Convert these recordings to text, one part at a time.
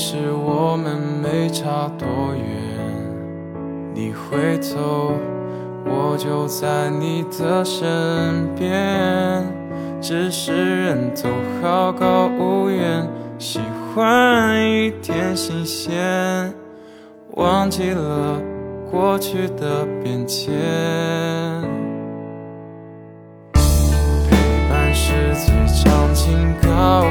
是我们没差多远，你回头，我就在你的身边。只是人都好高骛远，喜欢一点新鲜，忘记了过去的变迁。陪伴是最长情告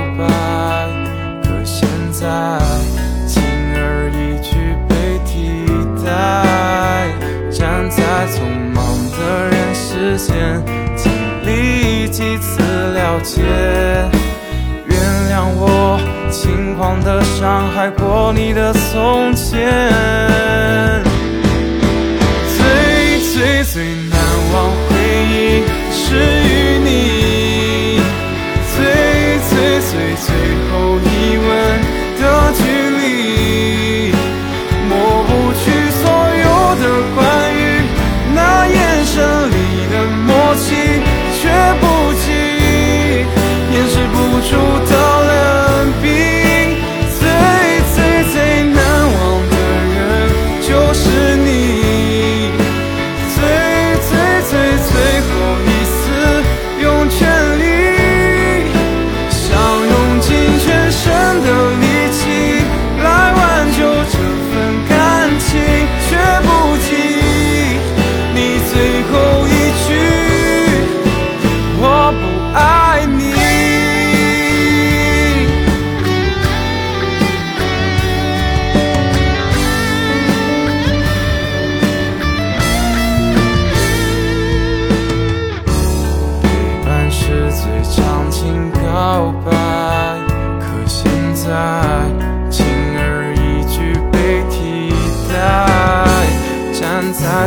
经历几次了解，原谅我轻狂的伤害过你的从前。最最最难忘回忆是与你，最最最最后一吻的距离，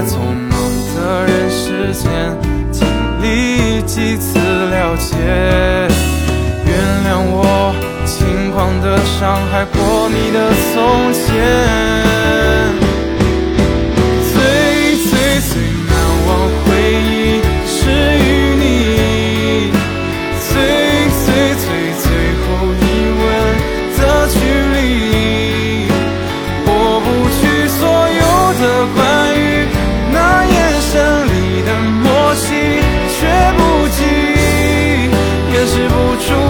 匆忙的人世间，经历几次了解，原谅我轻狂的伤害过你的从前。掩饰不住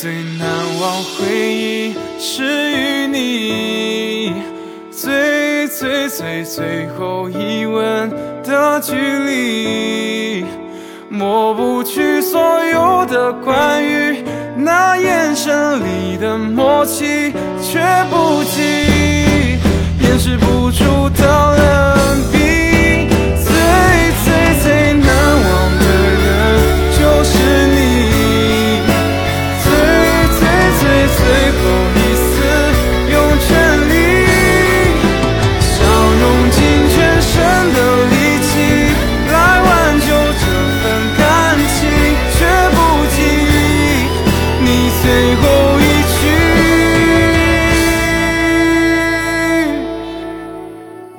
最难忘回忆是与你，最最最最后一吻的距离，抹不去所有的关于那眼神里的默契，却不及掩饰不住的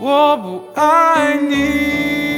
我不爱你。